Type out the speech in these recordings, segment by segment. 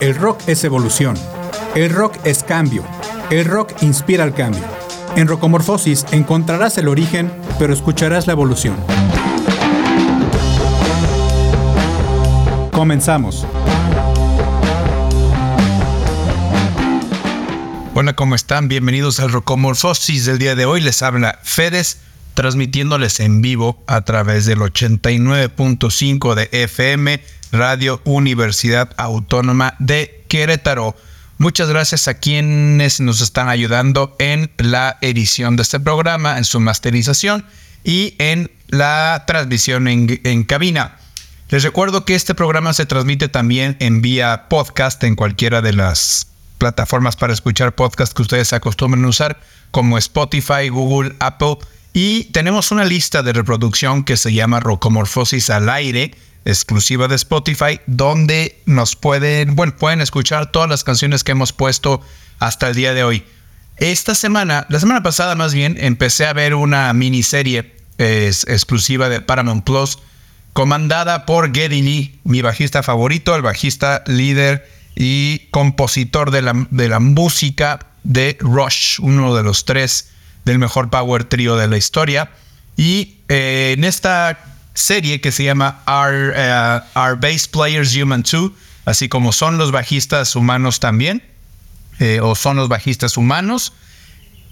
El rock es evolución. El rock es cambio. El rock inspira el cambio. En Rocomorfosis encontrarás el origen, pero escucharás la evolución. Comenzamos. Hola, ¿cómo están? Bienvenidos al Rocomorfosis del día de hoy. Les habla Fedes, transmitiéndoles en vivo a través del 89.5 de FM, Radio Universidad Autónoma de Querétaro. Muchas gracias a quienes nos están ayudando en la edición de este programa, en su masterización y en la transmisión en, cabina. Les recuerdo que este programa se transmite también en vía podcast en cualquiera de las plataformas para escuchar podcast que ustedes acostumbran a usar, como Spotify, Google, Apple. Y tenemos una lista de reproducción que se llama Rocomorfosis al aire, exclusiva de Spotify, donde nos pueden, bueno, pueden escuchar todas las canciones que hemos puesto hasta el día de hoy. Esta semana, la semana pasada más bien, empecé a ver una miniserie exclusiva de Paramount Plus, comandada por Geddy Lee, mi bajista favorito, el bajista líder y compositor de la, de la música de Rush, uno de los tres del mejor power trio de la historia. Y eh, en esta serie que se llama Our, eh, Our Bass Players Human 2, así como son los bajistas humanos también, eh, o son los bajistas humanos,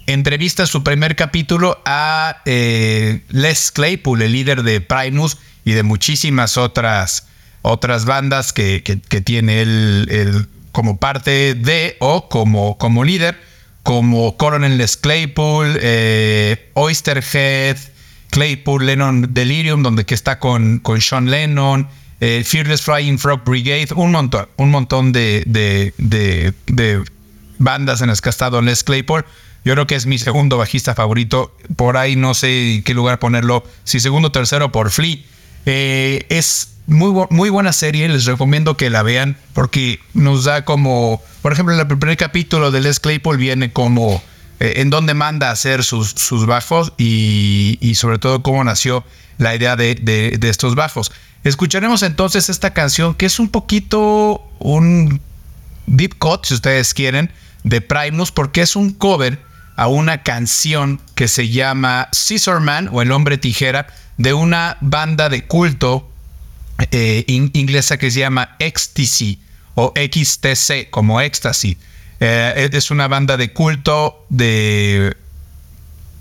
entrevista su primer capítulo a Les Claypool, el líder de Primus y de muchísimas otras otras bandas que, tiene él, como parte de o como, como líder, como Coronel Les Claypool, eh, Oysterhead, Claypool, Lennon Delirium, donde que está con, con Sean Lennon, eh, Fearless Flying Frog Brigade, un montón, un montón de, de, bandas en las que ha estado Les Claypool. Yo creo que es mi segundo bajista favorito. Por ahí no sé qué lugar ponerlo. Si segundo o tercero por Flea. Eh, es muy, muy buena serie, les recomiendo que la vean porque nos da como, por ejemplo, en el primer capítulo de Les Claypool viene como eh, en dónde manda a hacer sus, sus bajos y, sobre todo cómo nació la idea de, estos bajos. Escucharemos entonces esta canción que es un poquito un deep cut, si ustedes quieren, de Primus porque es un cover a una canción que se llama Scissor Man o El Hombre Tijera de una banda de culto eh, inglesa que se llama Ecstasy o XTC como Ecstasy. Eh, es una banda de culto de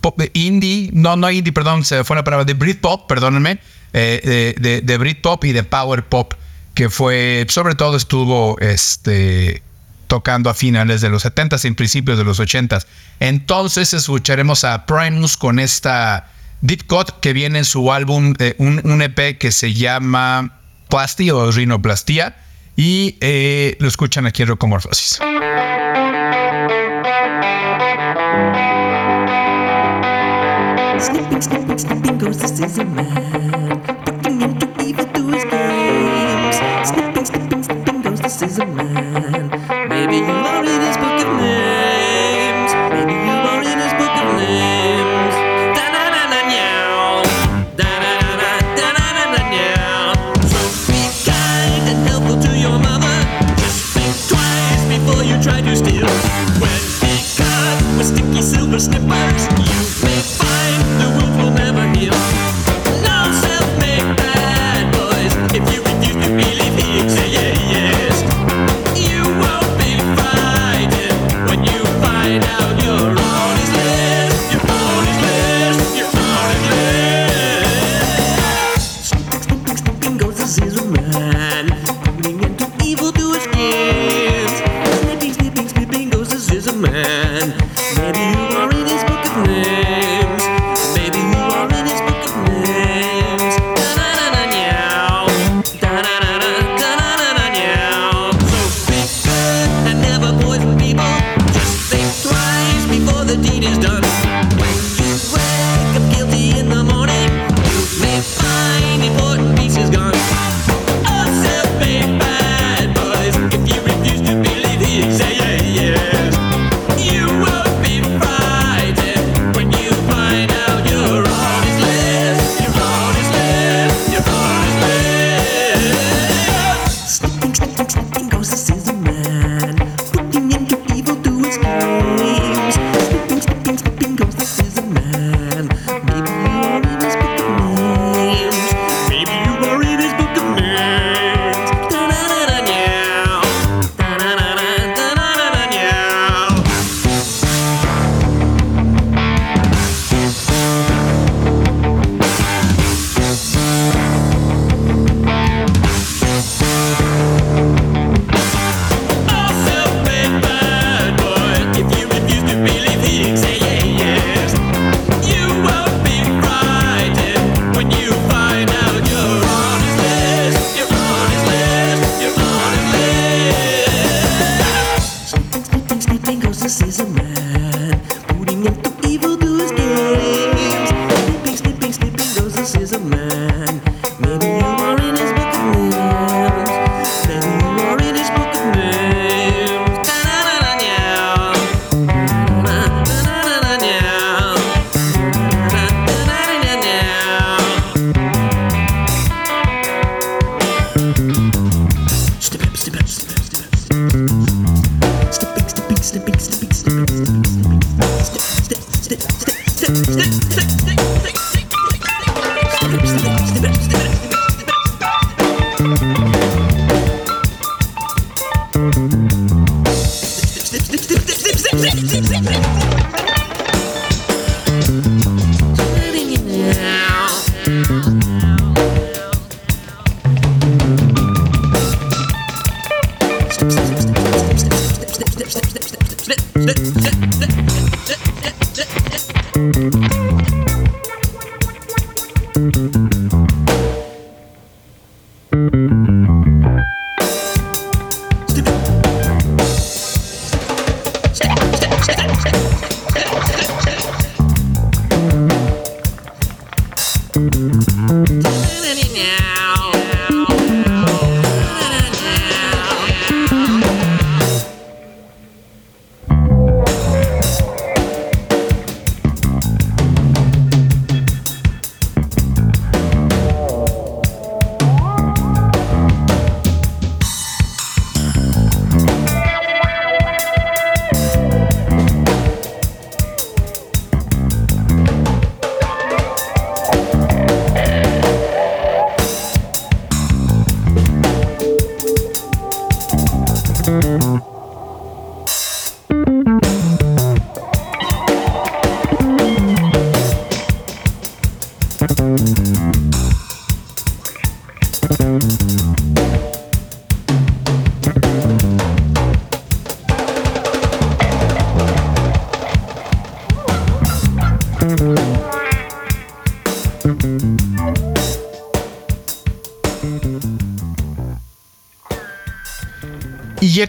pop de indie, no, no indie, perdón, se fue la palabra de Britpop, perdónenme, eh, de, Britpop y de Power Pop, que fue, sobre todo estuvo este, tocando a finales de los 70s y principios de los 80s. Entonces escucharemos a Primus con esta Deep Cut, que viene en su álbum, eh, un, EP que se llama Plasti o Rinoplastia, y lo escuchan aquí en Rocomorphosis. snapping, snapping, snapping goes the scissor man. Putting into evil to his games. Snapping, snapping, snapping goes the scissor man. Maybe you love believe it.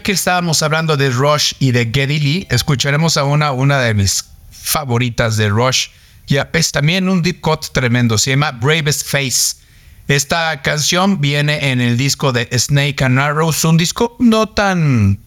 Que estábamos hablando de Rush y de Geddy Lee, escucharemos a una, una de mis favoritas de Rush. Ya es también un deep cut tremendo, se llama Bravest Face. Esta canción viene en el disco de Snake and Arrows, un disco no tan,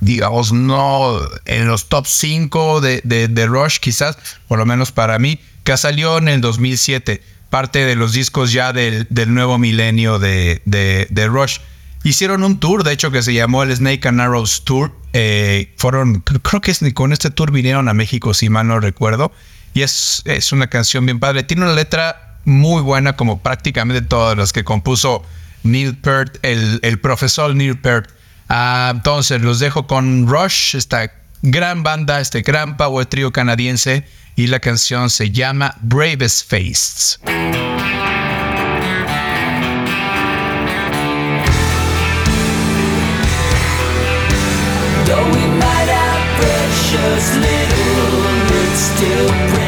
digamos, no en los top 5 de, de, Rush, quizás, por lo menos para mí, que salió en el 2007, parte de los discos ya del, del nuevo milenio de, de Rush. Hicieron un tour, de hecho, que se llamó el Snake and Arrows Tour. Eh, fueron, creo que con este tour vinieron a México, si mal no recuerdo. Y es, es una canción bien padre. Tiene una letra muy buena, como prácticamente todas las que compuso Neil Peart, el, el profesor Neil Peart. Ah, entonces, los dejo con Rush, esta gran banda, este gran power trio canadiense. Y la canción se llama Bravest Face. Precious little, it's still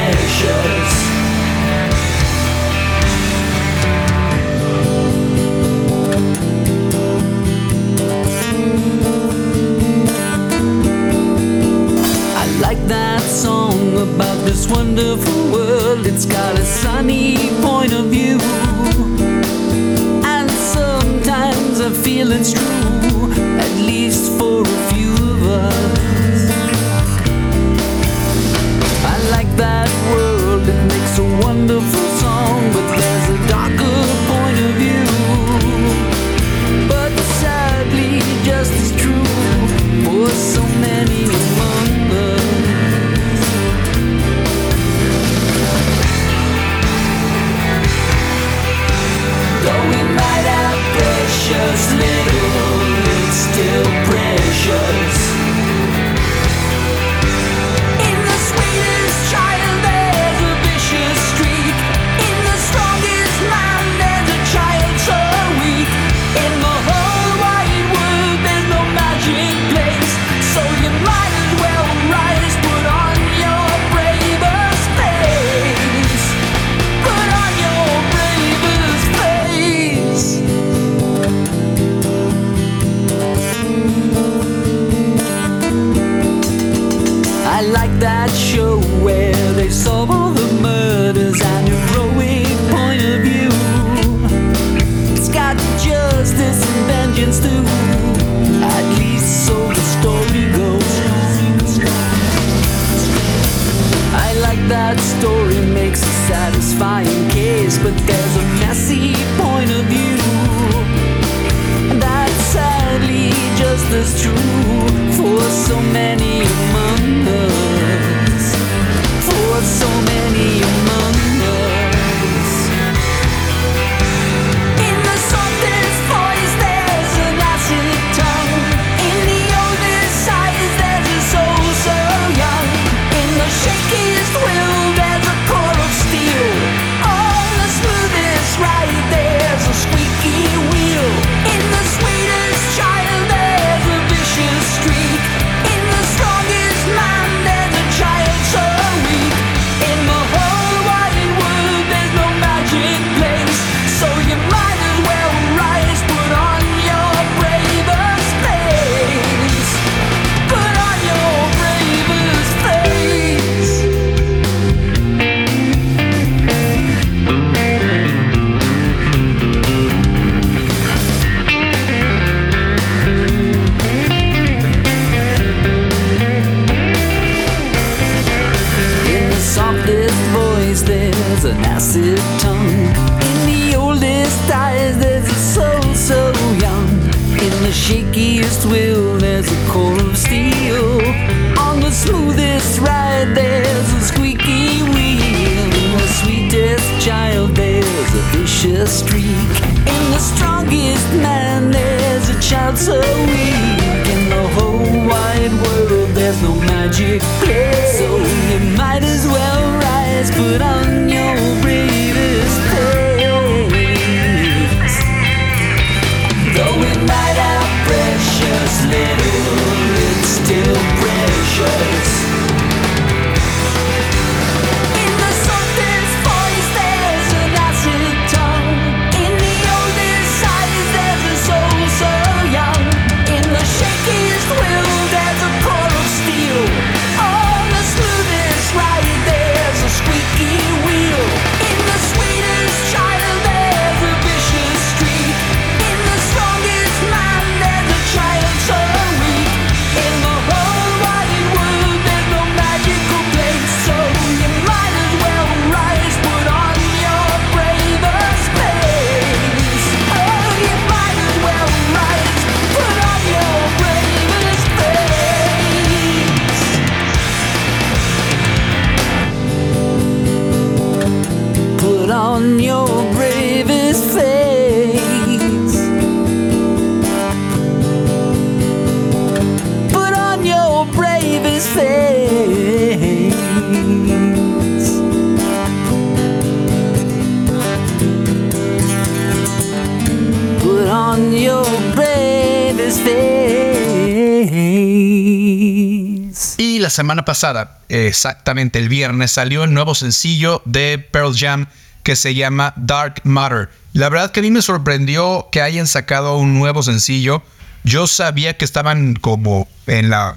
Y la semana pasada, exactamente el viernes, salió el nuevo sencillo de Pearl Jam que se llama Dark Matter. La verdad que a mí me sorprendió que hayan sacado un nuevo sencillo. Yo sabía que estaban como en la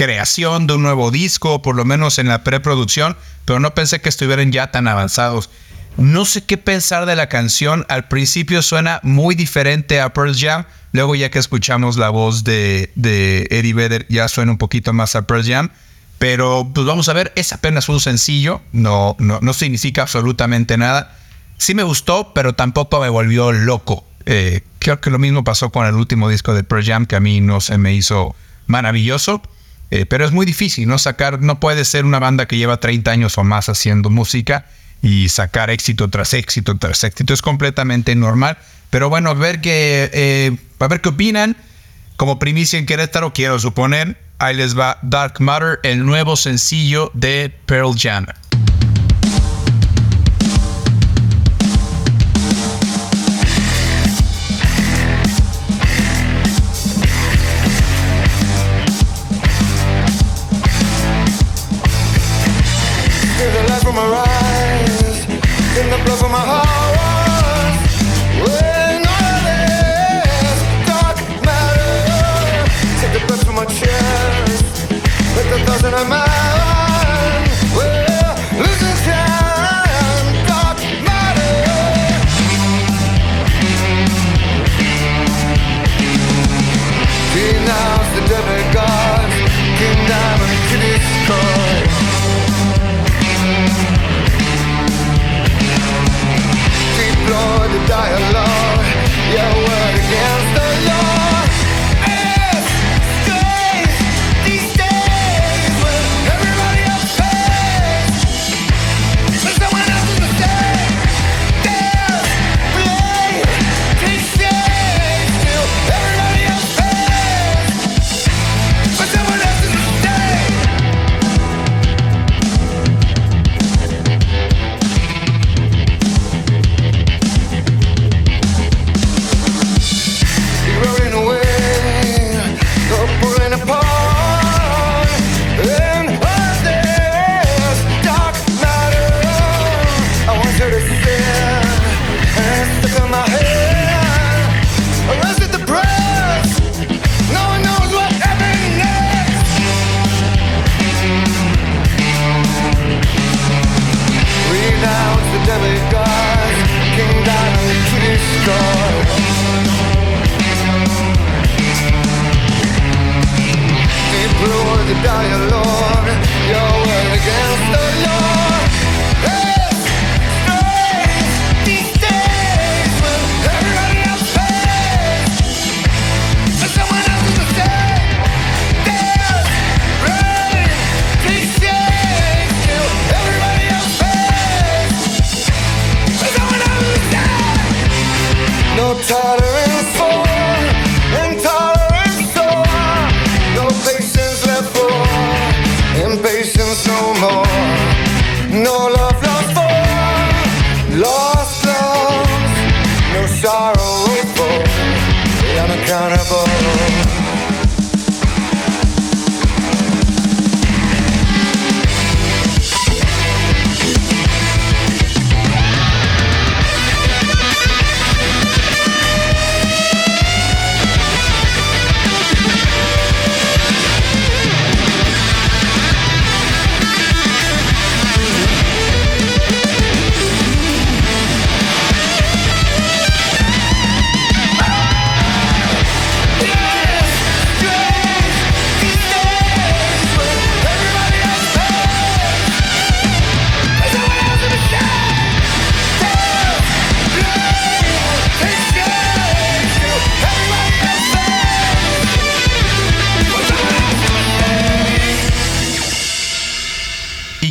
creación de un nuevo disco, por lo menos en la preproducción, pero no pensé que estuvieran ya tan avanzados. No sé qué pensar de la canción. Al principio suena muy diferente a Pearl Jam. Luego ya que escuchamos la voz de, Eddie Vedder, ya suena un poquito más a Pearl Jam. Pero pues vamos a ver, es apenas un sencillo. No, no, no significa absolutamente nada. Sí me gustó, pero tampoco me volvió loco. Eh, creo que lo mismo pasó con el último disco de Pearl Jam, que a mí no se me hizo maravilloso. Eh, pero es muy difícil, ¿no? Sacar, no puede ser una banda que lleva 30 años o más haciendo música y sacar éxito tras éxito tras éxito. Es completamente normal. Pero bueno, a ver qué, eh, a ver qué opinan. Como primicia en Querétaro, quiero suponer, ahí les va Dark Matter, el nuevo sencillo de Pearl Jam.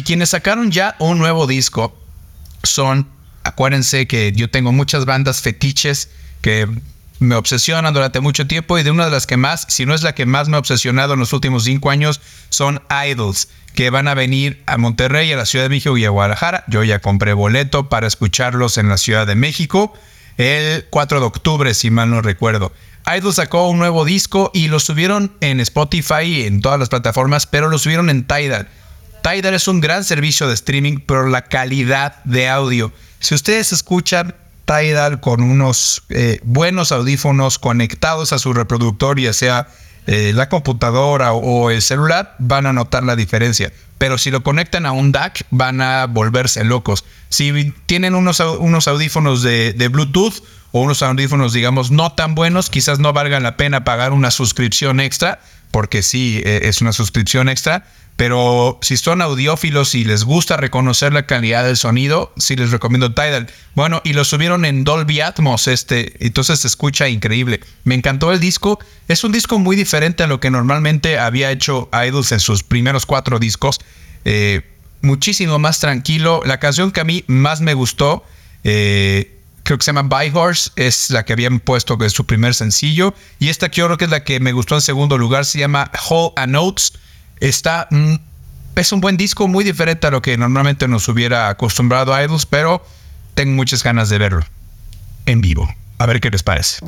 Quienes sacaron ya un nuevo disco son, acuérdense que yo tengo muchas bandas fetiches que me obsesionan durante mucho tiempo y de una de las que más, si no es la que más me ha obsesionado en los últimos cinco años, son Idols, que van a venir a Monterrey, a la Ciudad de México y a Guadalajara. Yo ya compré boleto para escucharlos en la Ciudad de México el 4 de octubre, si mal no recuerdo. Idol sacó un nuevo disco y lo subieron en Spotify y en todas las plataformas, pero lo subieron en Tidal. Tidal es un gran servicio de streaming, pero la calidad de audio. Si ustedes escuchan Tidal con unos eh, buenos audífonos conectados a su reproductor, ya sea eh, la computadora o, el celular, van a notar la diferencia. Pero si lo conectan a un DAC, van a volverse locos. Si tienen unos, unos audífonos de, Bluetooth o unos audífonos, digamos, no tan buenos, quizás no valga la pena pagar una suscripción extra, porque sí, eh, es una suscripción extra. Pero si son audiófilos y les gusta reconocer la calidad del sonido, sí les recomiendo Tidal. Bueno, y lo subieron en Dolby Atmos, este, entonces se escucha increíble. Me encantó el disco. Es un disco muy diferente a lo que normalmente había hecho Idols en sus primeros cuatro discos. Eh, muchísimo más tranquilo. La canción que a mí más me gustó, eh, creo que se llama By Horse, es la que habían puesto que es su primer sencillo. Y esta que yo creo que es la que me gustó en segundo lugar, se llama Whole and Notes. Está. mm, es un buen disco, muy diferente a lo que normalmente nos hubiera acostumbrado a Idols, pero tengo muchas ganas de verlo en vivo. A ver qué les parece.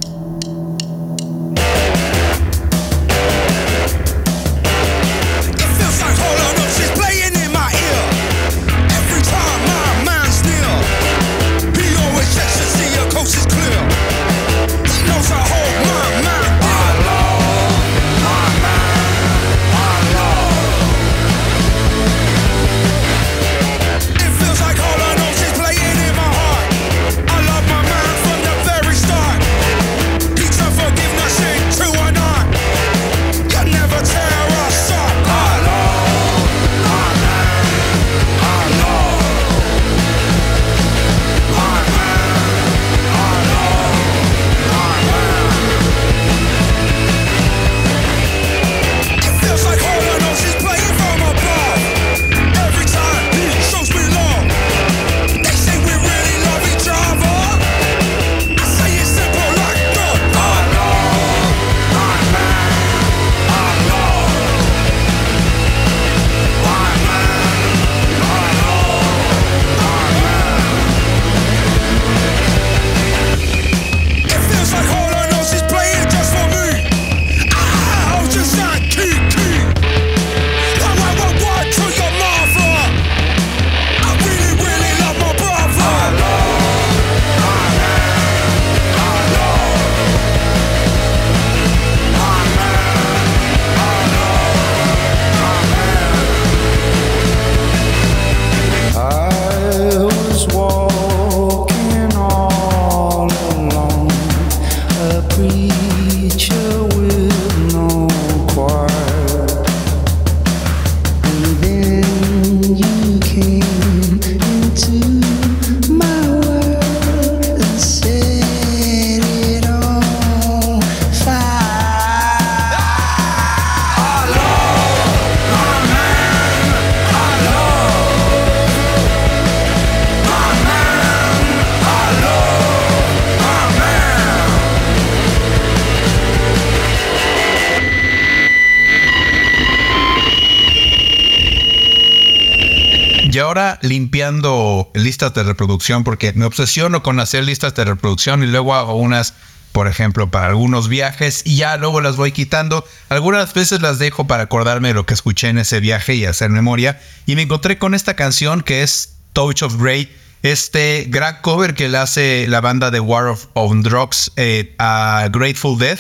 Limpiando listas de reproducción, porque me obsesiono con hacer listas de reproducción y luego hago unas, por ejemplo, para algunos viajes y ya luego las voy quitando. Algunas veces las dejo para acordarme de lo que escuché en ese viaje y hacer memoria. Y me encontré con esta canción que es Touch of Grey, este gran cover que le hace la banda de War of on Drugs eh, a Grateful Dead.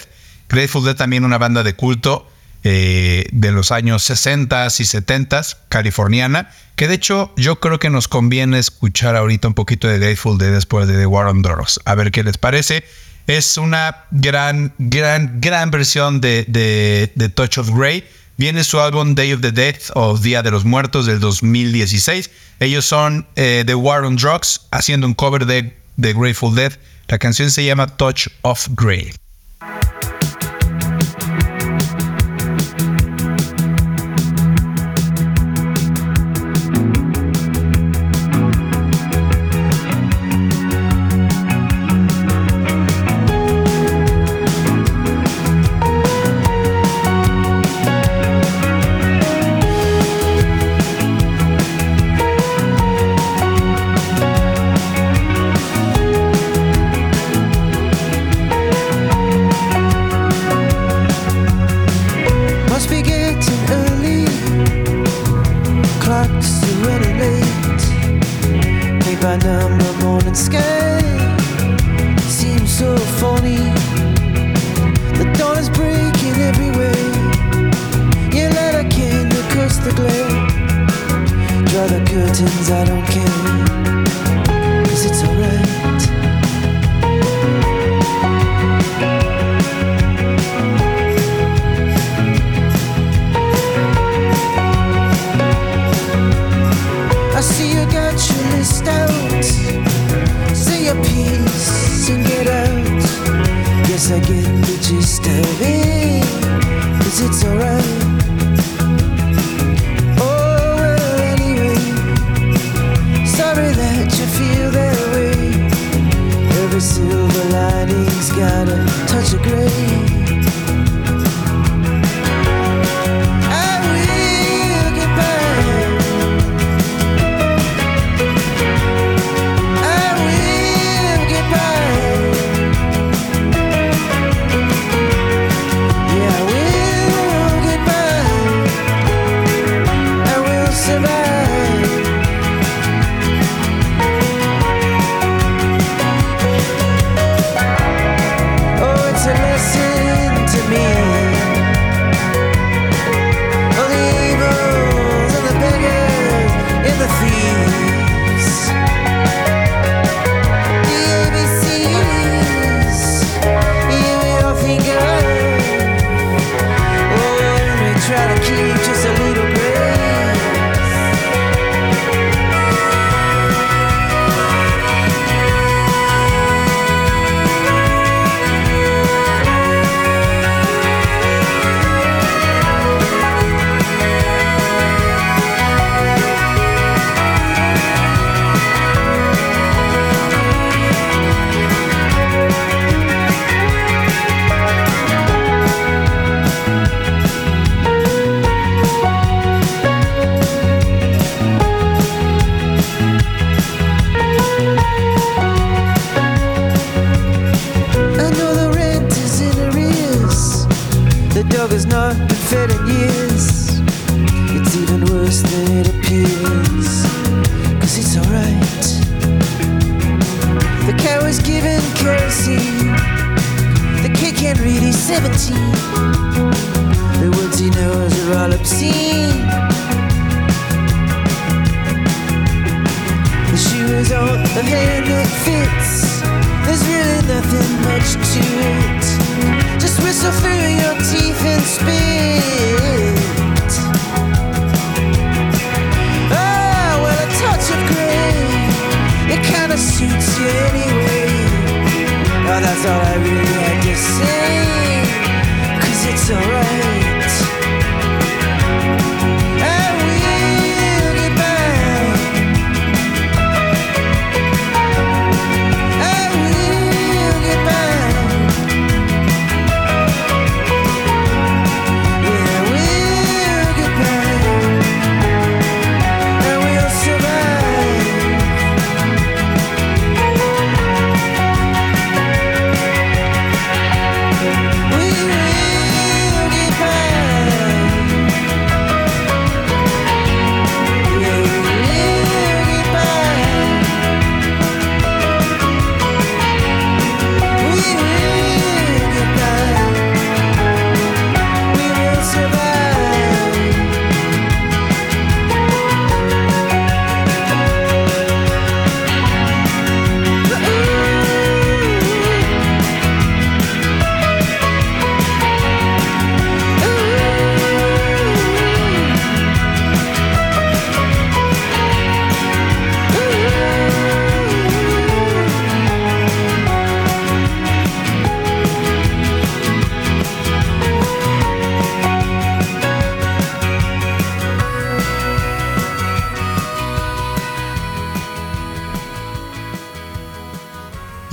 Grateful Dead también una banda de culto eh, de los años 60 y 70 californiana, que de hecho yo creo que nos conviene escuchar ahorita un poquito de Grateful Dead después de The War on Drugs. A ver qué les parece. Es una gran, gran, gran versión de, Touch of Grey. Viene su álbum Day of the Dead o Día de los Muertos del 2016. Ellos son eh, The War on Drugs haciendo un cover de, de Grateful Dead. La canción se llama Touch of Grey.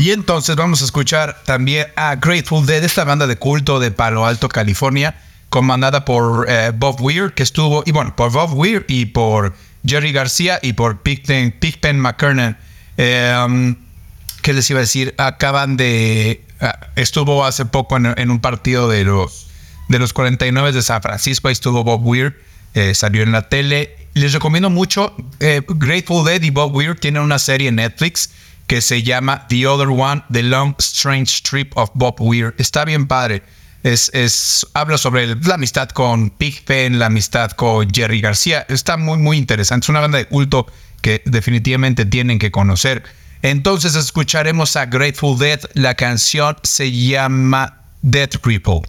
Y entonces vamos a escuchar también a Grateful Dead, esta banda de culto de Palo Alto, California, comandada por eh, Bob Weir, que estuvo, y bueno, por Bob Weir y por Jerry García y por Pigpen, Pigpen McKernan. Eh, ¿Qué les iba a decir? Acaban de... ah, estuvo hace poco en, en un partido de los, de los 49 de San Francisco, ahí estuvo Bob Weir, eh, salió en la tele. Les recomiendo mucho, eh, Grateful Dead y Bob Weir tienen una serie en Netflix que se llama The Other One, The Long Strange Trip of Bob Weir. Está bien padre. Es, es, habla sobre la amistad con Pigpen, la amistad con Jerry García. Está muy, muy interesante. Es una banda de culto que definitivamente tienen que conocer. Entonces escucharemos a Grateful Dead. La canción se llama Death Ripple.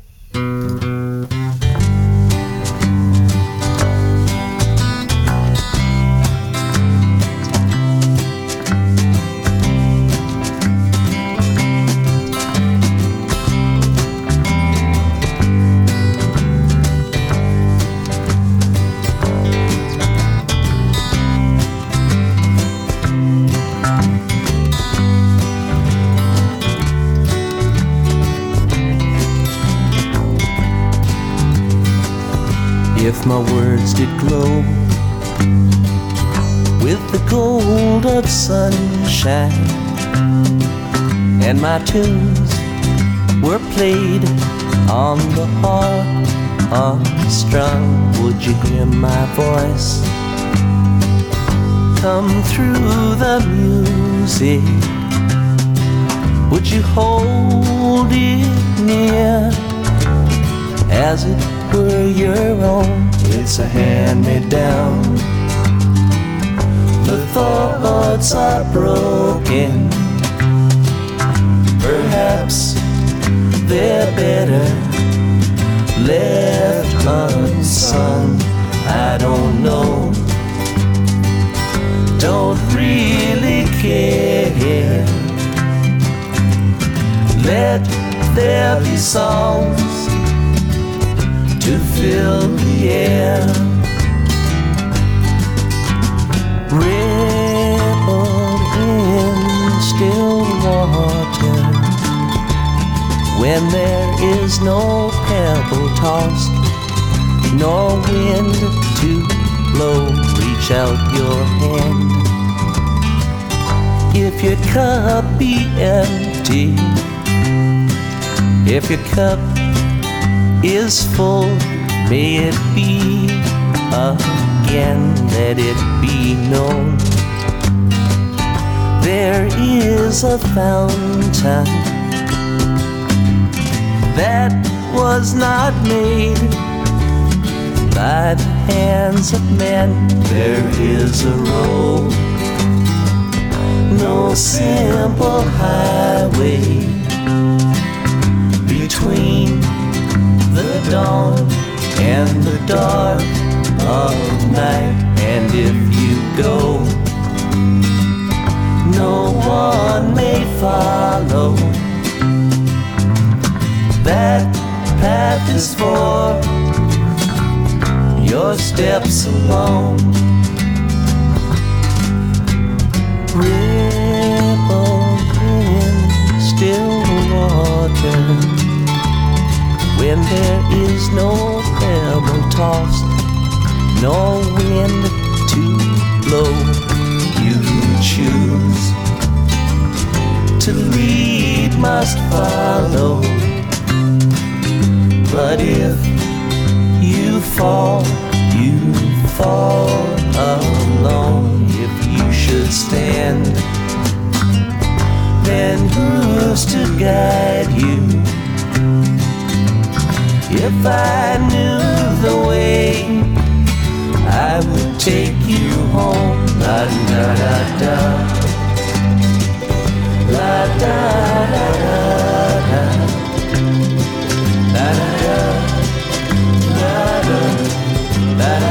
If my words did glow with the gold of sunshine, and my tunes were played on the harp unstrung, would you hear my voice come through the music? Would you hold it near? as it were your own. It's a hand me down. The thoughts are broken. Perhaps they're better left unsung. I don't know. Don't really care. Let there be songs to fill the air. Ripple in still water when there is no pebble tossed, nor wind to blow. Reach out your hand. If your cup be empty, if your cup is full, may it be again, let it be known. There is a fountain that was not made by the hands of men. There is a road, no simple highway between dawn and the dark of night. And if you go, no one may follow. That path is for your steps alone. Ripple in still water when there is no pebble tossed, no wind to blow, you choose to lead must follow. But if you fall, you fall alone. If you should stand, then who's to guide you? If I knew the way, I would take you home. La da da da. La da da da da. La da da. La da. Da da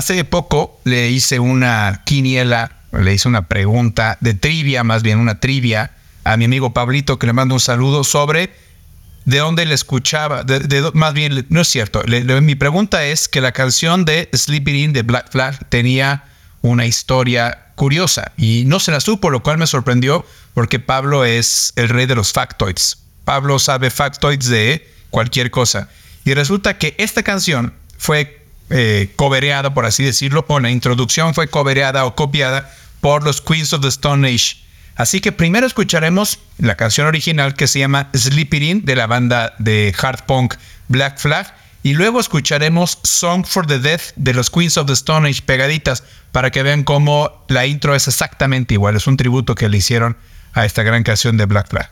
Hace poco le hice una quiniela, le hice una pregunta de trivia, más bien una trivia, a mi amigo Pablito, que le mando un saludo sobre de dónde le escuchaba, más bien, no es cierto. Mi pregunta es que la canción de Sleeping In de Black Flag tenía una historia curiosa y no se la supo, lo cual me sorprendió porque Pablo es el rey de los factoids. Pablo sabe factoids de cualquier cosa. Y resulta que esta canción fue eh, cobereada, por así decirlo, o la introducción fue cobereada o copiada por los Queens of the Stone Age. Así que primero escucharemos la canción original que se llama Sleeping In de la banda de hard punk Black Flag y luego escucharemos Song for the Death de los Queens of the Stone Age pegaditas para que vean cómo la intro es exactamente igual. Es un tributo que le hicieron a esta gran canción de Black Flag.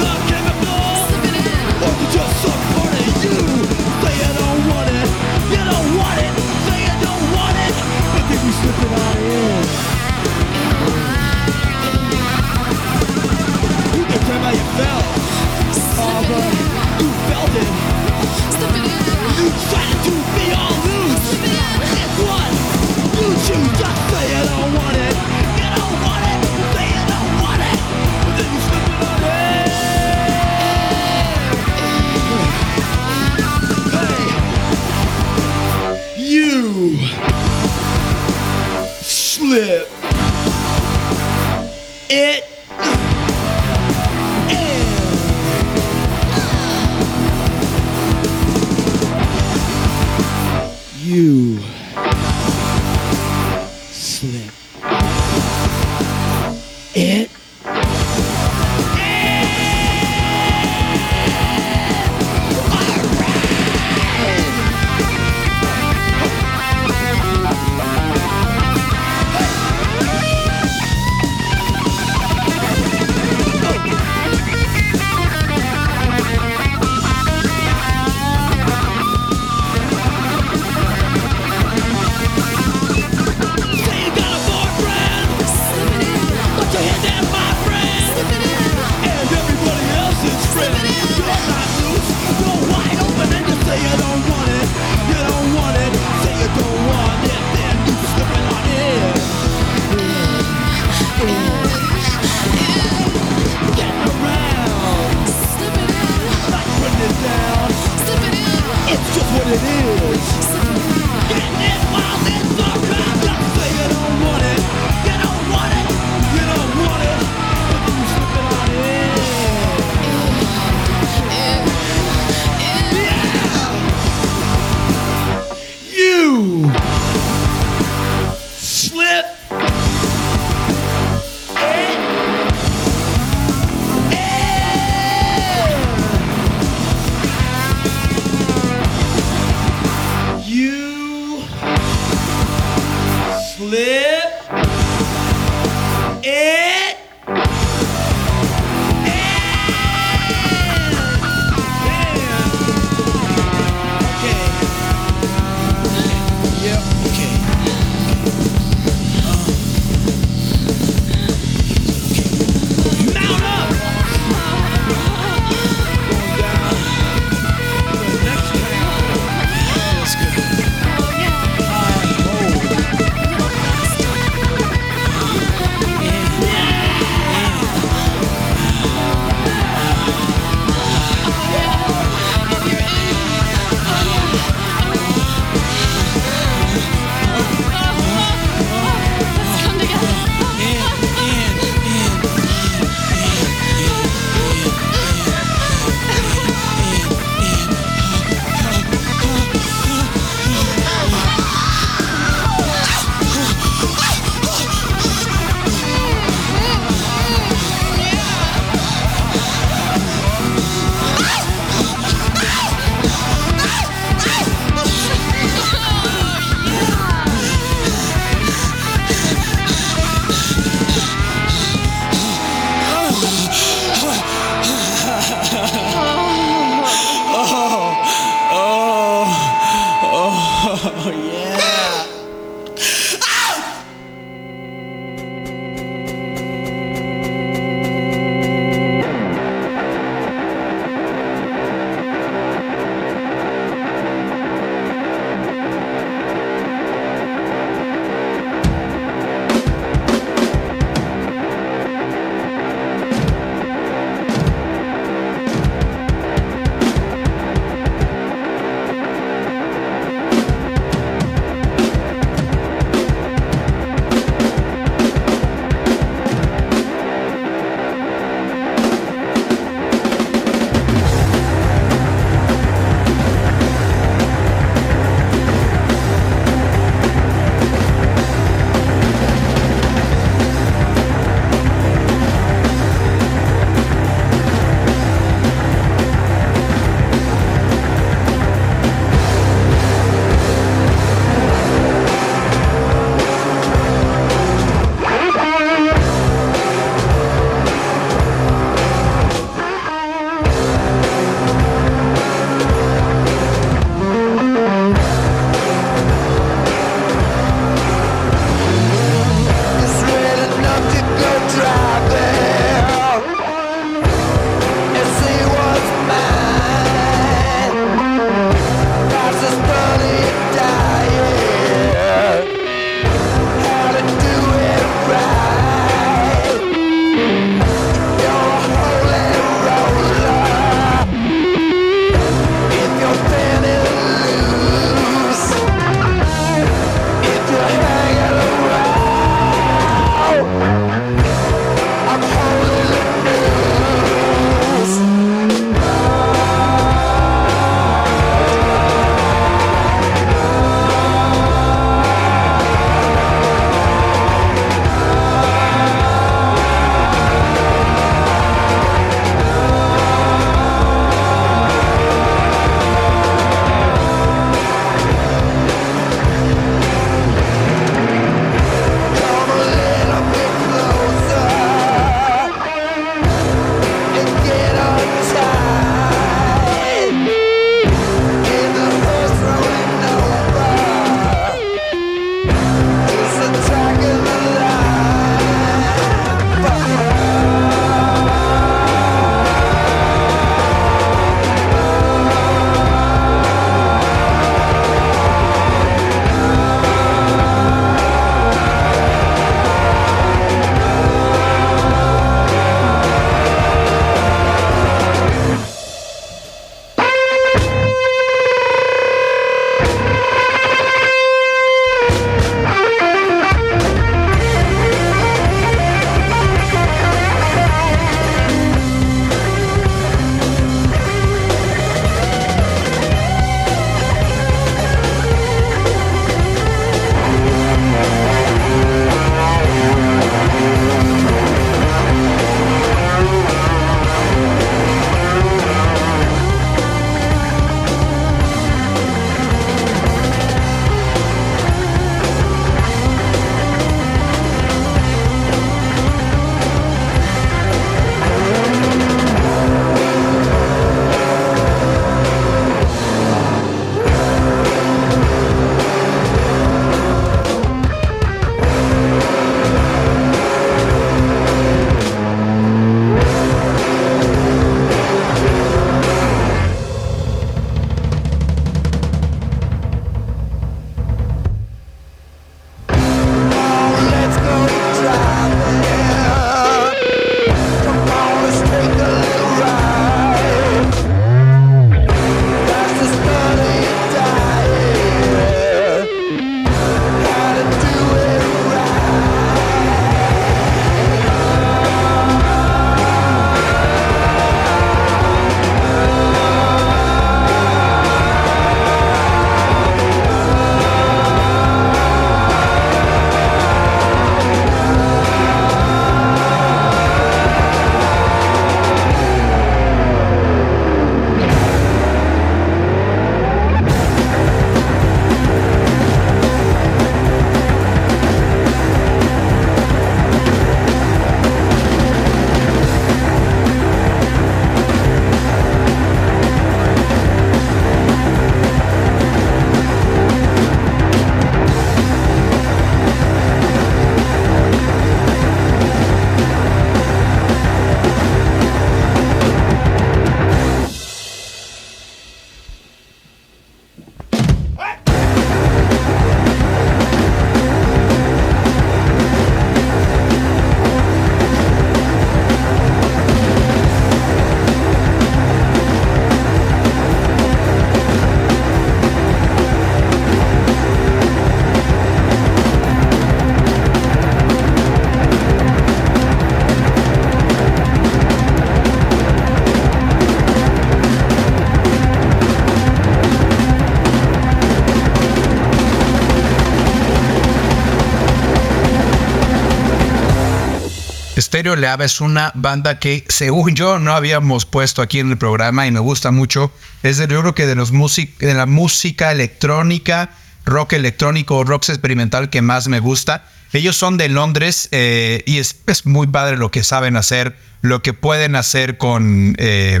Stereo Lab es una banda que, según yo, no habíamos puesto aquí en el programa y me gusta mucho. Es de, yo creo que de, los music, de la música electrónica, rock electrónico, rock experimental que más me gusta. Ellos son de Londres eh, y es, es muy padre lo que saben hacer, lo que pueden hacer con, eh,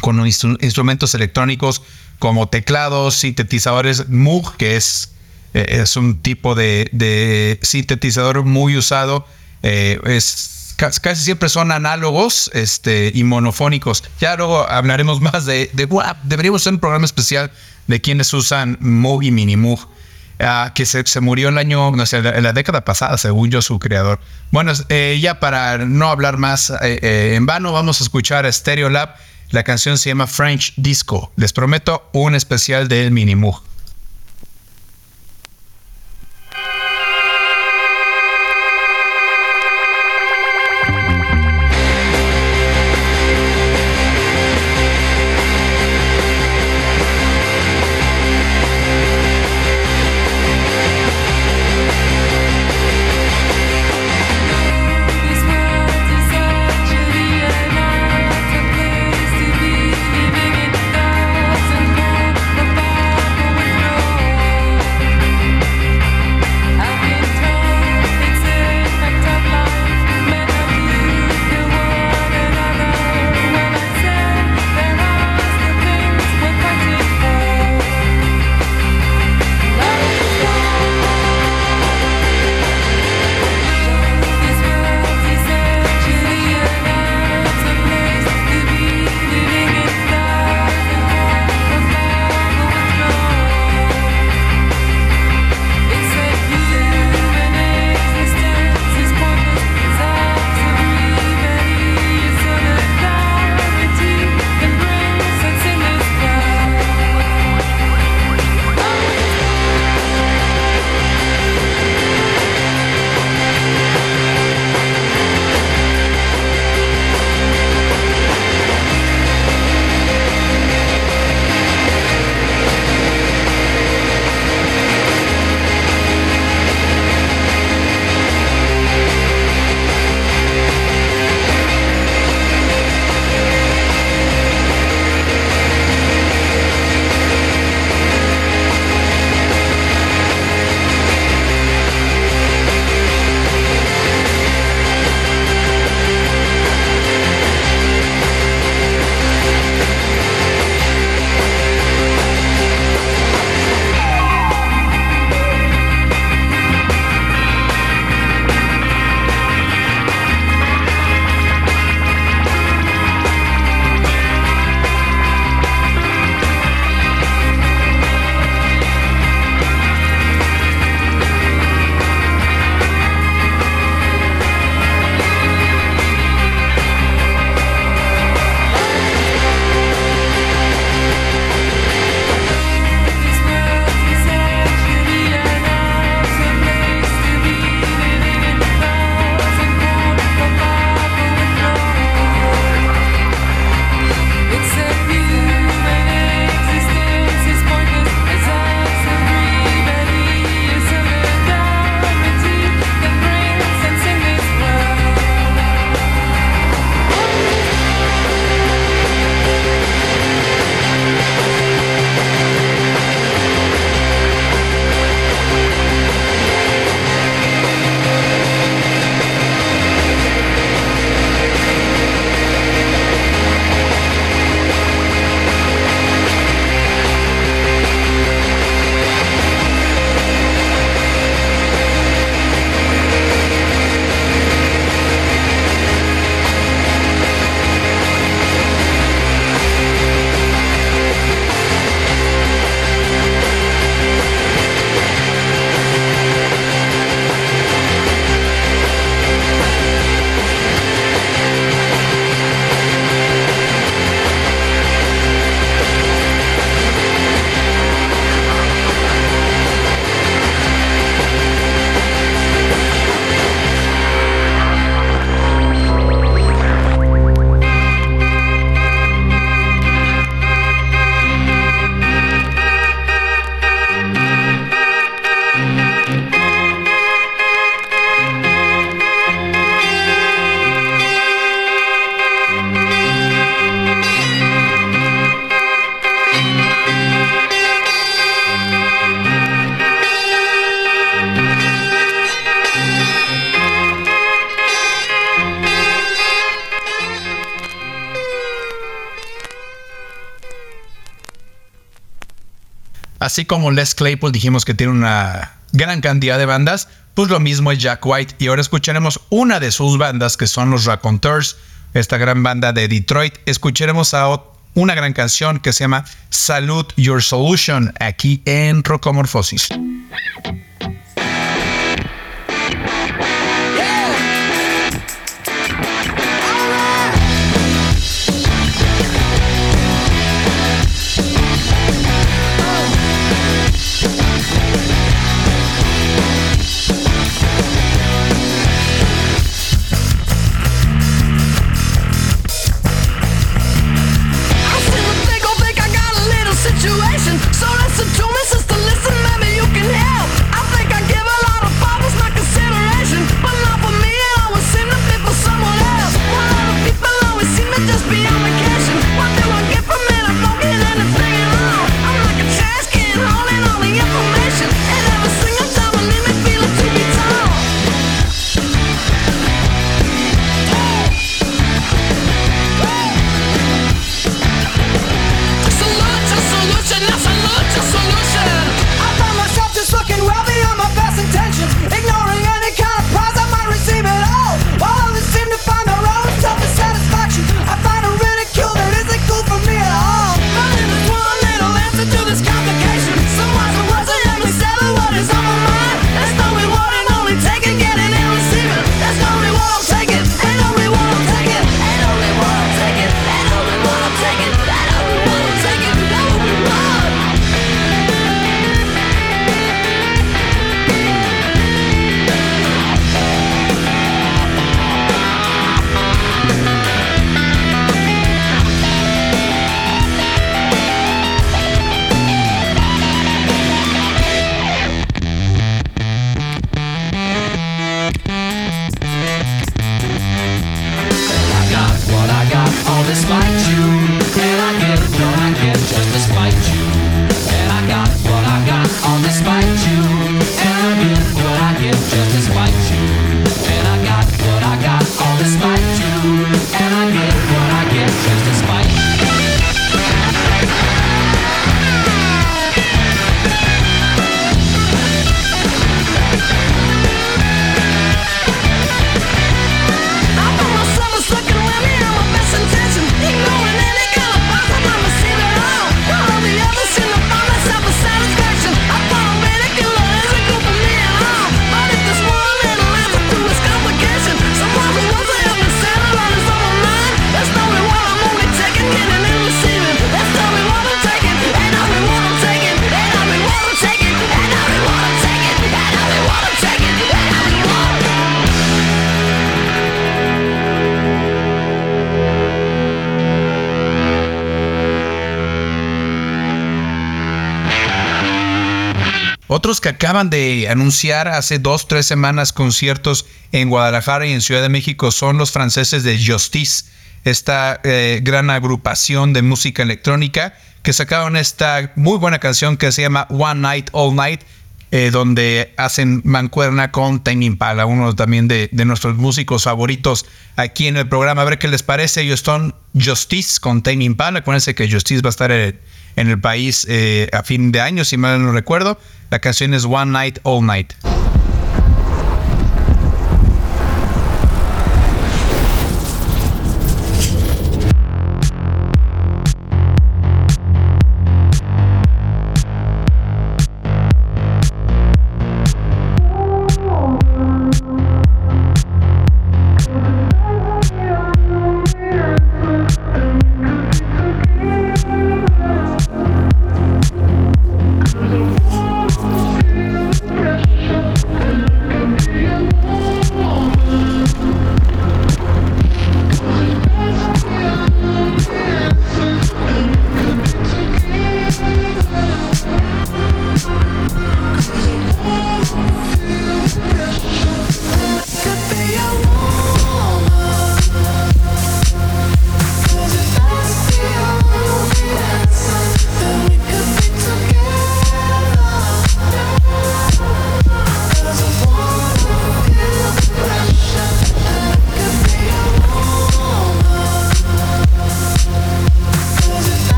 con instru- instrumentos electrónicos como teclados, sintetizadores Moog, que es, eh, es un tipo de sintetizador muy usado. Eh, es, ca- casi siempre son análogos este, y monofónicos. Ya luego hablaremos más de, de deberíamos hacer un programa especial de quienes usan Moog y Mini Moog. ah, que se, se murió el año, no sé, en la década pasada, según yo, su creador. Bueno, eh, ya para no hablar más eh, en vano, vamos a escuchar a Stereo Lab. La canción se llama French Disco. Les prometo un especial del Minimoog. así como Les Claypool dijimos que tiene una gran cantidad de bandas, pues lo mismo es Jack White. Y ahora escucharemos una de sus bandas, que son los Raconteurs, esta gran banda de Detroit. Escucharemos a una gran canción que se llama Salute Your Solution, aquí en Rocomorfosis. que acaban de anunciar hace dos, tres semanas conciertos en Guadalajara y en Ciudad de México son los franceses de Justice, esta eh, gran agrupación de música electrónica que sacaron esta muy buena canción que se llama One Night All Night, eh, donde hacen mancuerna con Tame Impala, uno también de, nuestros músicos favoritos aquí en el programa. A ver qué les parece. Ellos son Justice con Tame Impala. Acuérdense que Justice va a estar en en el país eh, a fin de año, si mal no recuerdo. La canción es One Night, All Night.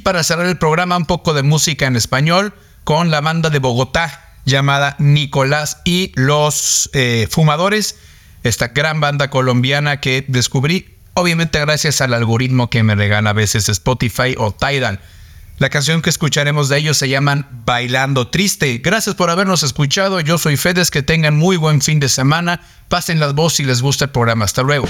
Y para cerrar el programa, un poco de música en español con la banda de Bogotá llamada Nicolás y los eh, Fumadores, esta gran banda colombiana que descubrí, obviamente gracias al algoritmo que me regala a veces Spotify o Tidal. La canción que escucharemos de ellos se llaman Bailando Triste. Gracias por habernos escuchado. Yo soy Fedes. Que tengan muy buen fin de semana. Pasen las voz si les gusta el programa. Hasta luego.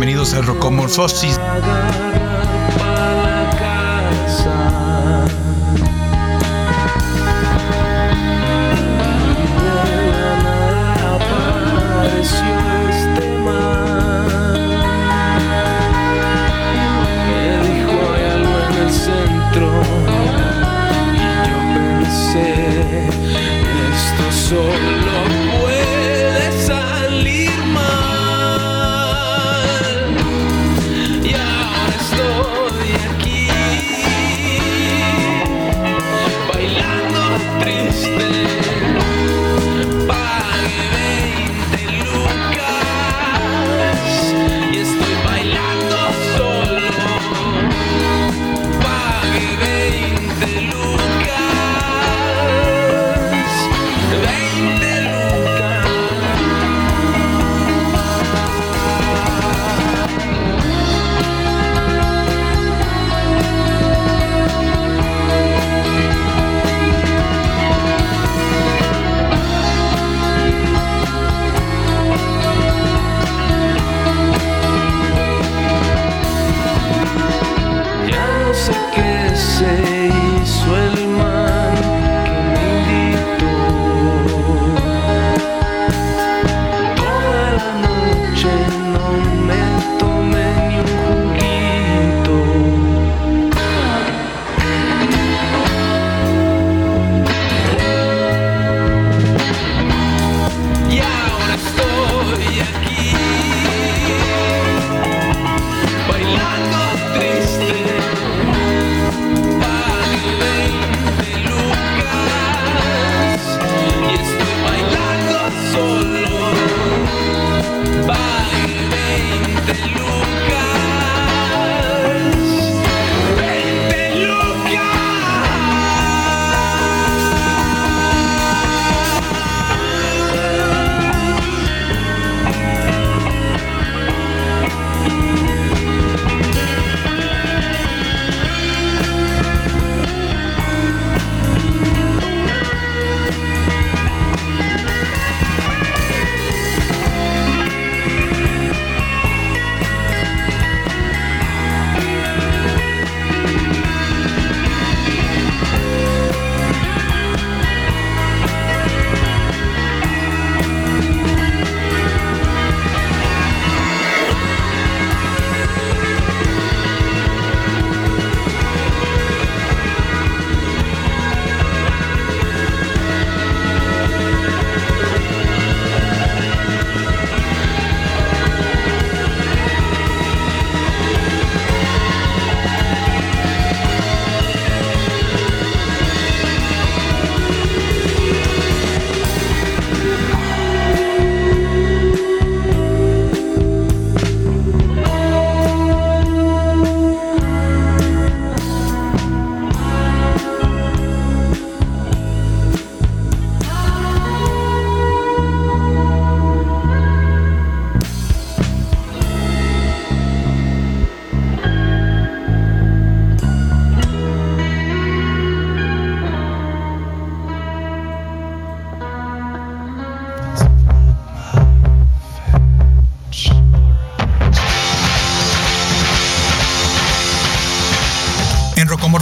Bienvenidos a Rocomorfosis. Agarrar